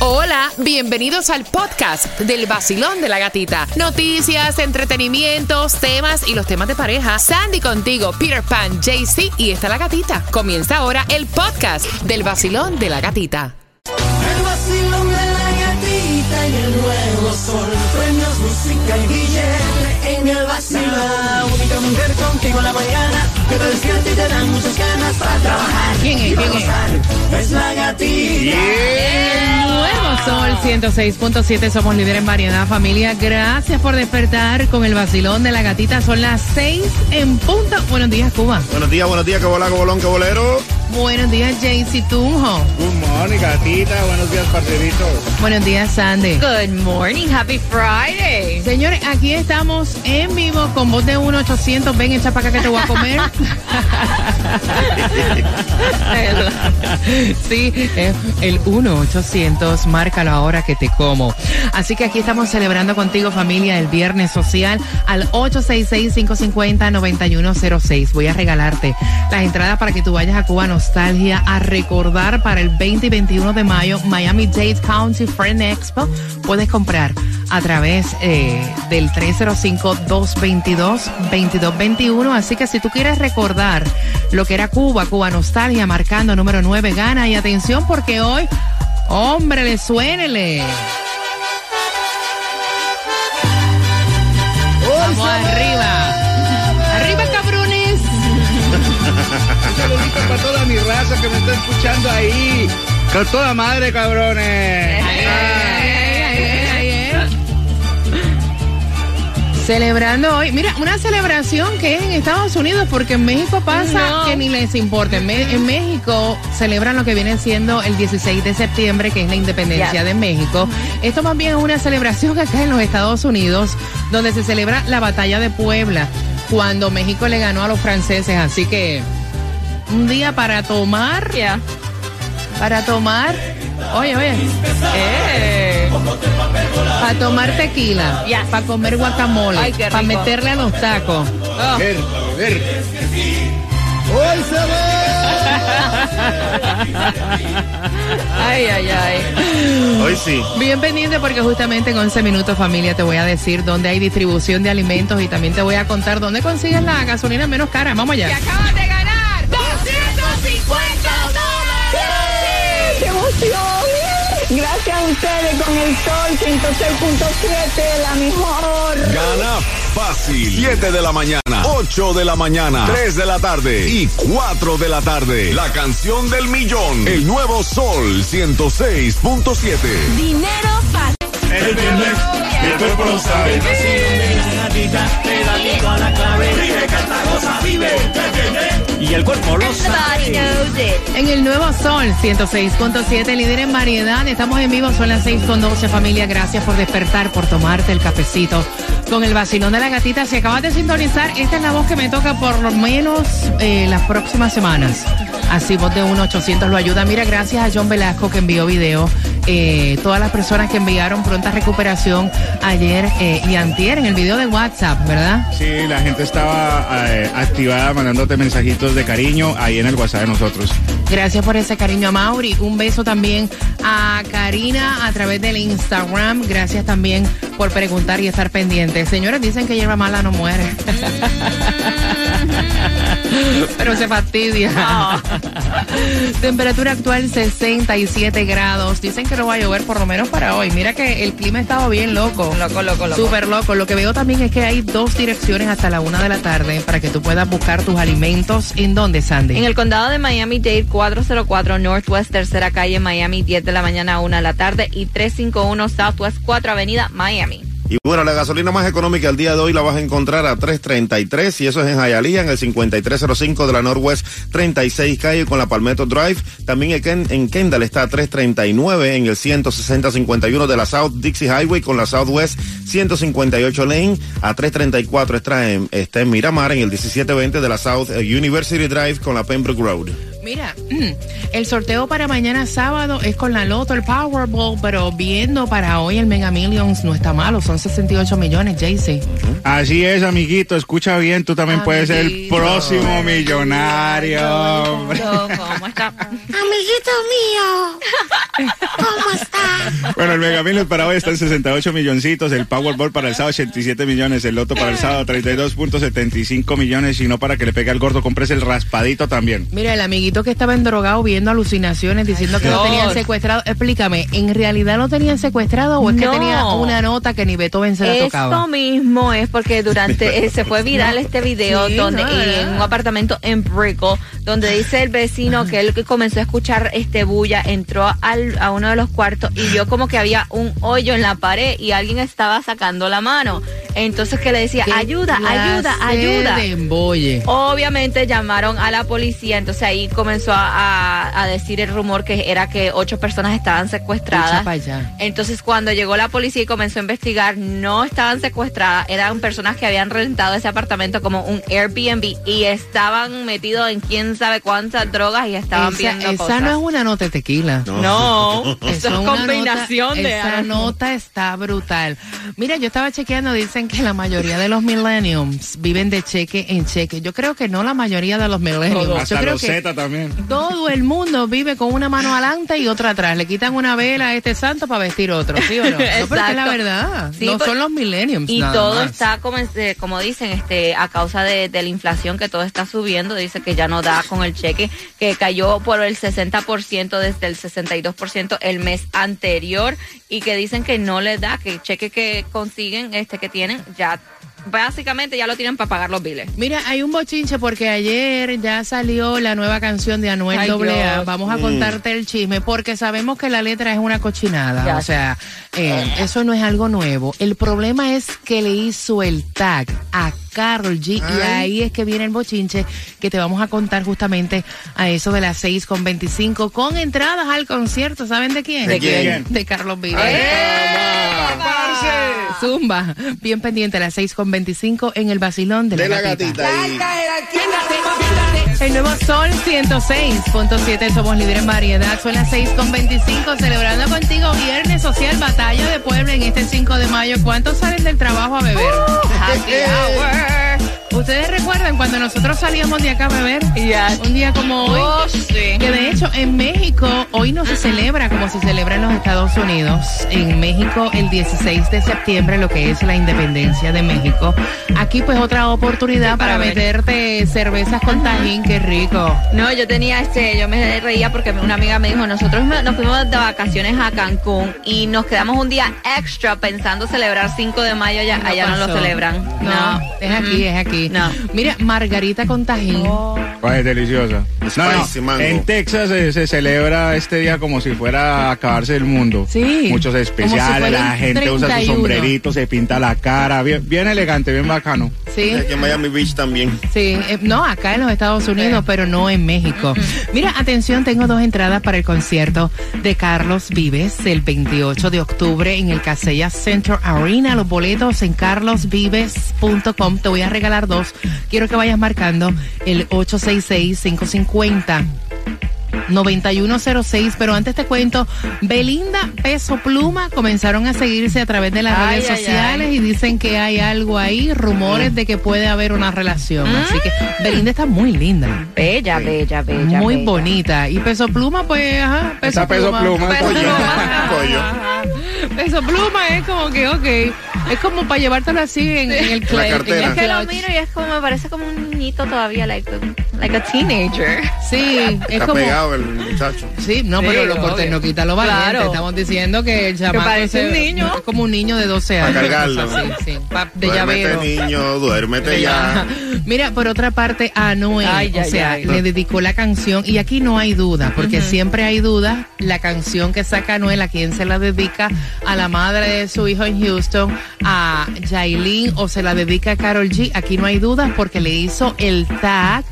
Hola, bienvenidos al podcast del vacilón de la gatita. Noticias, entretenimientos, temas y los temas de pareja. Sandy contigo, Peter Pan, JC y está la gatita. Comienza ahora el podcast del vacilón de la gatita. El vacilón de la gatita y el nuevo sol. Premios, música y billete en el vacilón. Mujer contigo en la mañana que te despierta y te dan muchas ganas para trabajar. ¿Quién es? y ¿Quién es? gozar. Es la gatita. Nuevo Sol 106.7, somos líderes en variedad, familia. Gracias por despertar con el vacilón de la gatita. Son las 6 en punto. Buenos días, Cuba. Buenos días, buenos días, que bola, que bolón, que bolero. Buenos días, Jaycee Tunjo. Good morning, gatita. Buenos días, parcerito. Buenos días, Sandy. Good morning, happy Friday. Señores, aquí estamos en vivo con voz de 1-800. Ven, echa para acá que te voy a comer. sí, es el 1-800. Márcalo ahora que te como. Así que aquí estamos celebrando contigo, familia, el viernes social al 866-550-9106. Voy a regalarte las entradas para que tú vayas a Cuba Nostalgia a recordar para el 20 y 21 de mayo Miami-Dade County Friend Expo. Puedes comprar a través eh, del 305-222-2221. Así que si tú quieres recordar lo que era Cuba, Cuba Nostalgia, marcando número 9, gana. Y atención porque hoy, hombre, le suénele. Vamos arriba. Arriba, cabrones. Un saludito para toda mi raza que me está escuchando ahí. Con toda madre, cabrones. Ay, ay, ay, ay, ay. Celebrando hoy, mira, una celebración que es en Estados Unidos, porque en México pasa No. que ni les importa. En, México celebran lo que viene siendo el 16 de septiembre, que es la independencia de México. Esto más bien es una celebración acá en los Estados Unidos, donde se celebra la batalla de Puebla, cuando México le ganó a los franceses. Así que un día para tomar, Yeah. Para tomar, oye, oye. Eh. Para tomar tequila, Yes. para comer guacamole, para meterle a los tacos. Oh. Ver, ver. ¡Hoy se Ay, ay, ay. Hoy sí. Bien pendiente porque justamente en 11 minutos familia te voy a decir dónde hay distribución de alimentos y también te voy a contar dónde consigues la gasolina menos cara. Vamos allá. Acabas de ganar 250 dólares. ¡Qué emoción! Gracias a ustedes con el sol 106.7, la mejor. Gana fácil. 7 de la mañana, 8 de la mañana, 3 de la tarde y 4 de la tarde. La canción del millón. El nuevo Sol 106.7. Dinero fácil. El viernes, el cuerpo lo sabe. El a la clave. Vive, vive. Y el cuerpo lo. En el nuevo Sol 106.7, líder en variedad. Estamos en vivo, son las 6.12 familia. Gracias por despertar, por tomarte el cafecito con el vacilón de la gatita. Si acabas de sintonizar, esta es la voz que me toca por lo menos eh, las próximas semanas. Así, voz de 1-800 lo ayuda. Mira, gracias a John Velasco que envió video. Eh, todas las personas que enviaron pronta recuperación ayer eh, y antier en el video de WhatsApp, ¿verdad? Sí, la gente estaba eh, activada mandándote mensajitos de cariño ahí en el WhatsApp de nosotros. Gracias por ese cariño a Mauri. Un beso también a Karina a través del Instagram. Gracias también por preguntar y estar pendiente. Señores, dicen que hierba mala no muere. Pero se fastidia. Temperatura actual 67 grados. Dicen que no va a llover por lo menos para hoy. Mira que el clima ha estado bien loco. Loco, loco, loco. Súper loco. Lo que veo también es que hay dos direcciones hasta la una de la tarde para que tú puedas buscar tus alimentos. ¿En dónde, Sandy? En el condado de Miami-Dade, 404 Northwest, tercera calle, Miami, 10 de la mañana a 1 de la tarde y 351 Southwest 4 Avenida, Miami. Y bueno, la gasolina más económica al día de hoy la vas a encontrar a 3.33 y eso es en Hialeah, en el 5305 de la Northwest 36 calle con la Palmetto Drive. También en Ken- en Kendall está a 3.39 en el 16051 de la South Dixie Highway con la Southwest 158 Lane. A 3.34 está en, está en Miramar en el 1720 de la South eh, University Drive con la Pembroke Road. Mira, el sorteo para mañana sábado es con la Loto, el Powerball, pero viendo para hoy el Mega Millions no está malo, son 68 millones, Jaycee. Así es, amiguito, escucha bien, tú también puedes ser el Amiguito. próximo millonario. hombre. ¿Cómo está? Amiguito mío, ¿cómo estás? Bueno, el Mega Millions para hoy está en 68 milloncitos, el Powerball para el sábado 87 millones, el Loto para el sábado 32.75 millones y no para que le pegue al gordo, compres el raspadito también. Mira, el amiguito que estaba endrogado viendo alucinaciones diciendo que lo Dios. tenían secuestrado. Explícame, ¿en realidad lo tenían secuestrado o es que tenía una nota que ni Beethoven se la Esto tocaba? mismo es porque durante eh, se fue viral este video Sí, donde no, en un apartamento en Brickell donde dice el vecino que él que comenzó a escuchar este bulla, entró al, a uno de los cuartos y vio como que había un hoyo en la pared y alguien estaba sacando la mano. Entonces que le decía, ¿Qué ayuda, ayuda, ayuda. de. Obviamente llamaron a la policía, entonces ahí comenzó a, a- a decir el rumor que era que ocho personas estaban Echa secuestradas. Entonces cuando llegó la policía y comenzó a investigar, no estaban secuestradas, eran personas que habían rentado ese apartamento como un Airbnb y estaban metidos en quién sabe cuántas drogas y estaban Esa, viendo esa cosas. no es una nota de tequila. No, eso es una combinación nota- de Esa algo. nota está brutal. Mira, yo estaba chequeando, dicen que la mayoría de los millenniums viven de cheque en cheque. Yo creo que no la mayoría de los millenniums. Yo Hasta creo los que Z también. todo el mundo vive con una mano adelante y otra atrás. Le quitan una vela a este santo para vestir otro, ¿sí o no? No, pero es la verdad. Sí, no por- son los millenniums. Y nada todo más. está, como, eh, como dicen, este, a causa de, de la inflación que todo está subiendo. Dice que ya no da con el cheque, que cayó por el 60% desde el 62% el mes anterior y que dicen que no les da, que el cheque que consiguen, este que tienen, ya básicamente ya lo tienen para pagar los biles. Mira, hay un bochinche porque ayer ya salió la nueva canción de Anuel Ay, AA. Dios. Vamos a contarte el chisme porque sabemos que la letra es una cochinada. Ya. O sea, eh, eso no es algo nuevo. El problema es que le hizo el tag a Carol G y ahí es que viene el bochinche que te vamos a contar justamente a eso de las 6 con 25 con entradas al concierto. ¿Saben de quién? ¿De quién? De Carlos Vives. ¡Parce! Zumba, bien pendiente a las 6 con 25 en el vacilón de la, De la gatita. El nuevo Sol 106.7, somos líderes en variedad. Son las 6.25, celebrando contigo Viernes Social Batalla de Puebla en este 5 de mayo. ¿Cuántos salen del trabajo a beber? Happy hour. ¿Ustedes recuerdan cuando nosotros salíamos de acá a beber? Yes. Un día como hoy. Oh, sí. Que de hecho en México hoy no se celebra como se celebra en los Estados Unidos. En México el 16 de septiembre lo que es la independencia de México. Aquí pues otra oportunidad Sí, para, meterte cervezas con tajín, qué rico. No, yo tenía este, yo me reía porque una amiga me dijo, nosotros nos fuimos de vacaciones a Cancún y nos quedamos un día extra pensando celebrar 5 de mayo, allá, allá no lo celebran. No, es aquí, es aquí. No. Mira, margarita con tajín. Pues es deliciosa. No, no. En Texas eh, se celebra este día como si fuera a acabarse el mundo. Sí. Muchos si especiales, la gente usa su 31. sombrerito, se pinta la cara, bien, bien elegante, bien bacano. Sí. Aquí en Miami Beach también. Sí, eh, no, acá en los Estados Unidos, pero no en México. Mira, atención, tengo dos entradas para el concierto de Carlos Vives el 28 de octubre en el Casella Center Arena. Los boletos en carlosvives.com. Te voy a regalar dos. Quiero que vayas marcando el 866-550. 9106, pero antes te cuento, Belinda, Peso Pluma comenzaron a seguirse a través de las Ay, redes ay, sociales ay. y dicen que hay algo ahí, rumores de que puede haber una relación. Así que Belinda está muy linda, Bella, bella, bella. muy bella. bonita. Y Peso Pluma, pues, ajá, Peso Esa Peso Pluma, Peso. Pluma. Ajá. Peso Pluma es como que, ok, es como para llevártelo así en, en el el Es que lo miro y es como, me parece como un niñito todavía, like, like a teenager. Sí, es Está como... pegado el muchacho. Sí, no, Sí, pero lo cortés no quita lo valiente. Claro. Estamos diciendo que el chamaco parece un niño. es como un niño de 12 Pa' años. cargarlo. cosa así, sí, pa- de duérmete, llavero. niño, duérmete ya. Mira, por otra parte, Anuel, Ay, o ay, sea, ay. le dedicó la canción, y aquí no hay duda, porque siempre hay duda, la canción que saca Anuel, a quién se la dedica, a la madre de su hijo en Houston, a Jailin, o se la dedica a Carol G, aquí no hay duda, porque le hizo el tag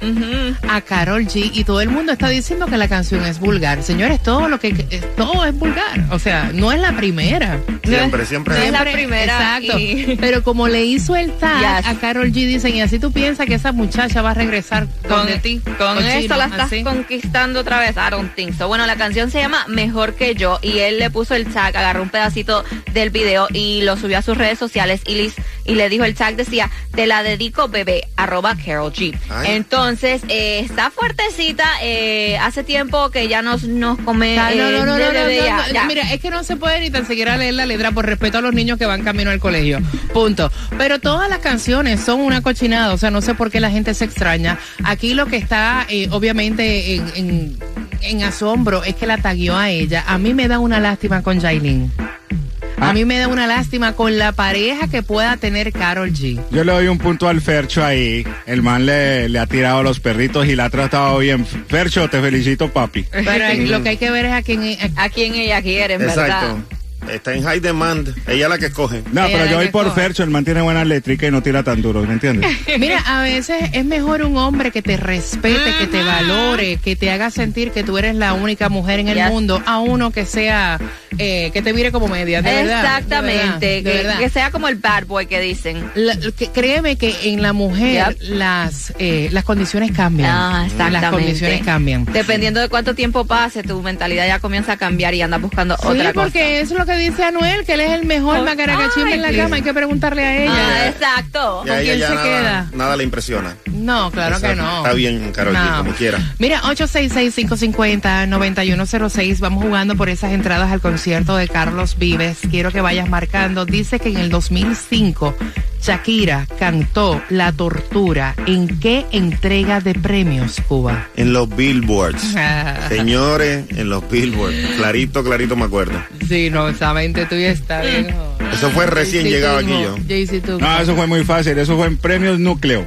a Carol G, y todo el mundo está diciendo que la canción es vulgar. Señores, todo lo que, eh, todo es vulgar, o sea, no es la primera. Siempre, siempre. No es la Siempre, primera Exacto. y- Pero como le hizo el tag Yes. a Carol G, dicen, y así tú piensas que esa muchacha va a regresar Con, donde ti. con esto la estás así. conquistando otra vez. I don't think so. Bueno, la canción se llama Mejor que yo y él le puso el tag, agarró un pedacito del video y lo subió a sus redes sociales y Liz y le dijo el tag decía, te la dedico bebé, arroba Carol G. Ay. Entonces, eh, está fuertecita, eh, hace tiempo que ya nos, nos come. Ah, no, eh, no, no, no, no, no, ya, no. ya. Mira, es que no se puede ni tan siquiera leer la letra por respeto a los niños que van camino al colegio. Punto. Pero todas las canciones son una cochinada, o sea, no sé por qué la gente se extraña. Aquí lo que está, eh, obviamente, en, en- en asombro es que la taguió a ella. A mí me da una lástima con Jailin. A Ah. mí me da una lástima con la pareja que pueda tener Carol G. Yo le doy un punto al Fercho ahí. El man le, le ha tirado a los perritos y la ha tratado bien. Fercho, te felicito, papi. Pero lo que hay que ver es a quién... a- A quien ella quiere, en verdad. Está en high demand. Ella es la que escoge. No, Ella pero yo voy por. Fercho. El man tiene buena eléctrica y no tira tan duro, ¿me entiendes? Mira, a veces es mejor un hombre que te respete, que te valore, que te haga sentir que tú eres la única mujer en el Yes. mundo, a uno que sea, eh, que te mire como media, de verdad. Exactamente, de verdad, de que, verdad. que sea como el bad boy que dicen. La- que- créeme que en la mujer Yep. las eh, las condiciones cambian. Ah, exactamente. Las condiciones cambian. Dependiendo de cuánto tiempo pase, tu mentalidad ya comienza a cambiar y andas buscando Sí, otra cosa. porque eso es lo que dice Anuel, que él es el mejor macaracachimba en la cama. Hay que preguntarle a Ah, ella. exacto. Y a ella quién se nada, queda? nada le impresiona. No, claro que Exacto. no. Está bien, Karol G, No. como quiera. Mira, 866-550-9106. Vamos jugando por esas entradas al concierto de Carlos Vives. Quiero que vayas marcando. Dice que en el 2005 Shakira cantó La Tortura. ¿En qué entrega de premios, Cuba? En los billboards. Señores, en los billboards. Clarito, clarito me acuerdo. Sí, no, esa mente tuya está bien. Eso fue recién llegado aquí yo. No, eso fue muy fácil. Eso fue en premios núcleo.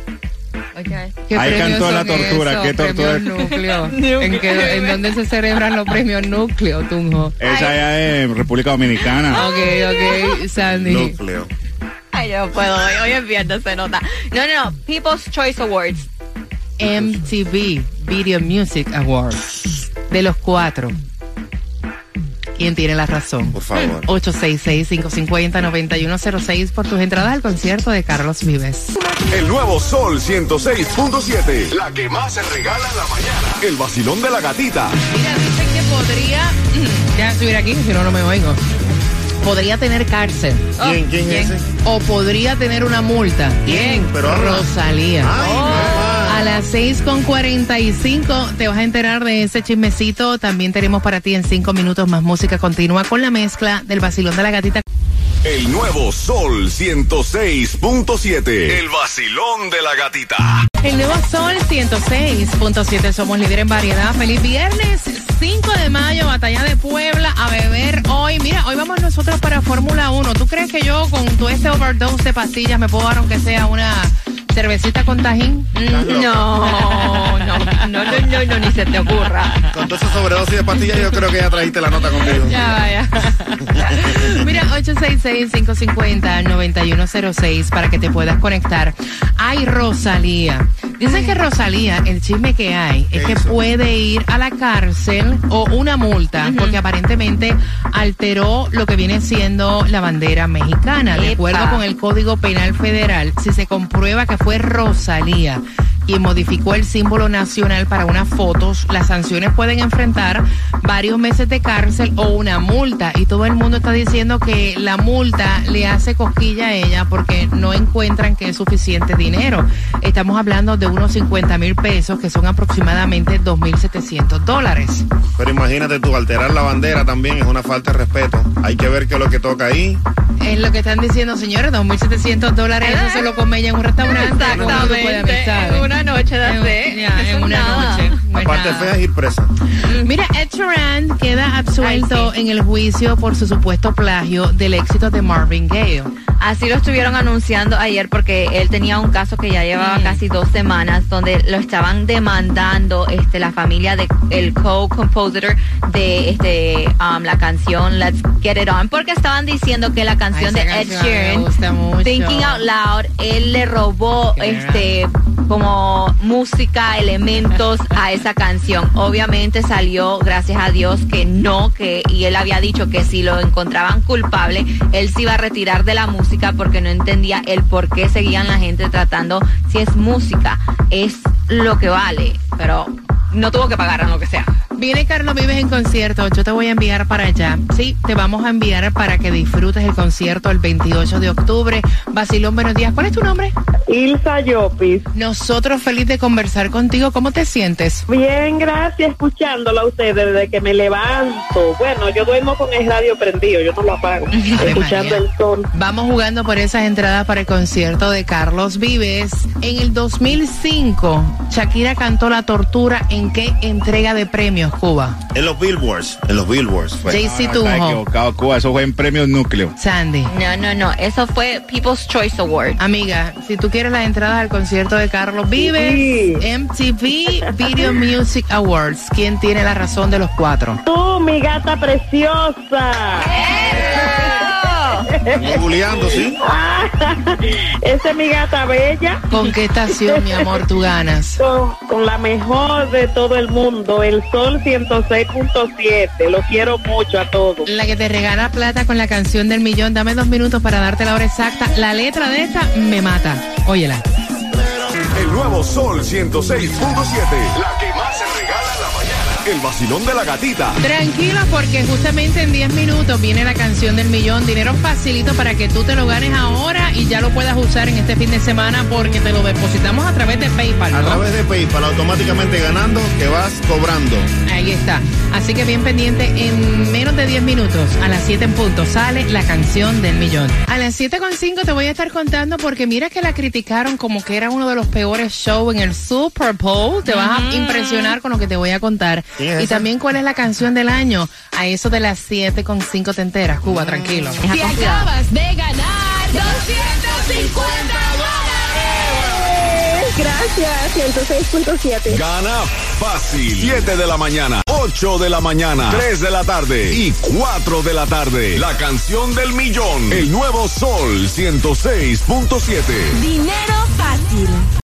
¿Qué Ahí premios cantó la tortura? ¿qué tortura? Núcleo. ¿En, qué- ¿En dónde se celebran los premios núcleo, Tunjo? Es allá en República Dominicana. Ok, ok, Sandy. Núcleo. Ay, yo no puedo. Hoy, hoy es viernes, se nota. No, no, no. People's Choice Awards. MTV Video Music Awards. De los cuatro. ¿Quién tiene la razón? Por favor. 866-550-9106 por tus entradas al concierto de Carlos Vives. El nuevo Sol 106.7. La que más se regala en la mañana. El vacilón de la gatita. Mira, dicen que podría. Déjame subir aquí, si no, no me oigo. Podría tener cárcel. ¿Quién, quién es ese? O podría tener una multa. ¿Quién? Pero. Rosalía. Ay, mamá. A las 6.45 te vas a enterar de ese chismecito. También tenemos para ti en 5 minutos más música continua con la mezcla del vacilón de la gatita. El nuevo Sol 106.7. El vacilón de la gatita. El nuevo Sol 106.7, somos líder en variedad. Feliz viernes, 5 de mayo, batalla de Puebla, a beber hoy. Mira, hoy vamos nosotros para Fórmula 1. ¿Tú crees que yo con todo este overdose de pastillas me puedo dar aunque sea una cervecita con tajín? No, no, no, no, no, no, ni se te ocurra. Con toda esa sobredosis de pastillas, yo creo que ya trajiste la nota contigo. Ya vaya. Mira, 866-550-9106 para que te puedas conectar. Ay, Rosalía. Dicen que Rosalía, el chisme que hay es ¿Qué que hizo? puede ir a la cárcel o una multa porque aparentemente alteró lo que viene siendo la bandera mexicana. De Epa. acuerdo con el Código Penal Federal, si se comprueba que fue Rosalía quien modificó el símbolo nacional para unas fotos, las sanciones pueden enfrentar varios meses de cárcel o una multa. Y todo el mundo está diciendo que la multa le hace cosquilla a ella porque no encuentran que es suficiente dinero. Estamos hablando de unos 50 mil pesos, que son aproximadamente 2.700 dólares. Pero imagínate tú, alterar la bandera también es una falta de respeto. Hay que ver qué es lo que toca ahí. Es lo que están diciendo, señores, 2.700 dólares, eso se lo come ella en un restaurante. con un grupo de amistades. En una noche en es una nada. noche. Pues Aparte nada. fea es ir presa. Mira, Ed Sheeran queda absuelto Ay, en el juicio por su supuesto plagio del éxito de Marvin Gaye. Así lo estuvieron anunciando ayer porque él tenía un caso que ya llevaba Mm. casi dos semanas donde lo estaban demandando este la familia de el co-compositor de este um, la canción Let's Get It On porque estaban diciendo que la canción Ay, de Ed canción me Sheeran. Thinking Out Loud él le robó Qué este como música elementos a esa canción. Obviamente salió gracias a Dios que no que y él había dicho que si lo encontraban culpable él se iba a retirar de la música porque no entendía el por qué seguían la gente tratando si es música es lo que vale pero no tuvo que pagar lo que sea Viene Carlos Vives en concierto. Yo te voy a enviar para allá. Sí, te vamos a enviar para que disfrutes el concierto el 28 de octubre. Basilón, buenos días. ¿Cuál es tu nombre? Ilsa Llopis. Nosotros feliz de conversar contigo. ¿Cómo te sientes? Bien, gracias, escuchándolo a ustedes desde que me levanto. Bueno, yo duermo con el radio prendido, yo no lo apago. escuchando María. el sol. Vamos jugando por esas entradas para el concierto de Carlos Vives. En el 2005, Shakira cantó La Tortura. ¿En qué entrega de premios, Cuba? En los Billboards, en los Billboards fue. JC Está Tunjo. equivocado, Cuba. Eso fue en premios núcleo. Sandy. No, no, no. Eso fue People's Choice Award. Amiga, si tú quieres las entradas al concierto de Carlos Vives, Sí. MTV Video Music Awards. ¿Quién tiene la razón de los cuatro? Tú, mi gata preciosa. Googleando, ¿sí? Esa es mi gata bella. ¿Con qué estación, mi amor, tú ganas? Con, con la mejor de todo el mundo, el Sol 106.7. Lo quiero mucho a todos. La que te regala plata con la canción del millón. Dame dos minutos para darte la hora exacta. La letra de esta me mata. Óyela. El nuevo Sol 106.7. La que El vacilón de la gatita. Tranquilo porque justamente en 10 minutos viene la canción del millón. Dinero facilito para que tú te lo ganes ahora y ya lo puedas usar en este fin de semana porque te lo depositamos a través de PayPal. A través de PayPal, automáticamente ganando, que vas cobrando. Ahí está. Así que bien pendiente, en menos de 10 minutos, a las 7 en punto, sale la canción del millón. A las 7 con 5 te voy a estar contando porque mira que la criticaron como que era uno de los peores shows en el Super Bowl. Te vas a impresionar con lo que te voy a contar. ¿Quién es Y también cuál es la canción del año. A eso de las 7 con 5 te enteras, Cuba, tranquilo. Deja Si acabas de ganar 250 Eh, Gracias, 106.7. Gana fácil. 7 de la mañana, 8 de la mañana, 3 de la tarde y 4 de la tarde. La canción del millón. El nuevo Sol 106.7. Dinero fácil.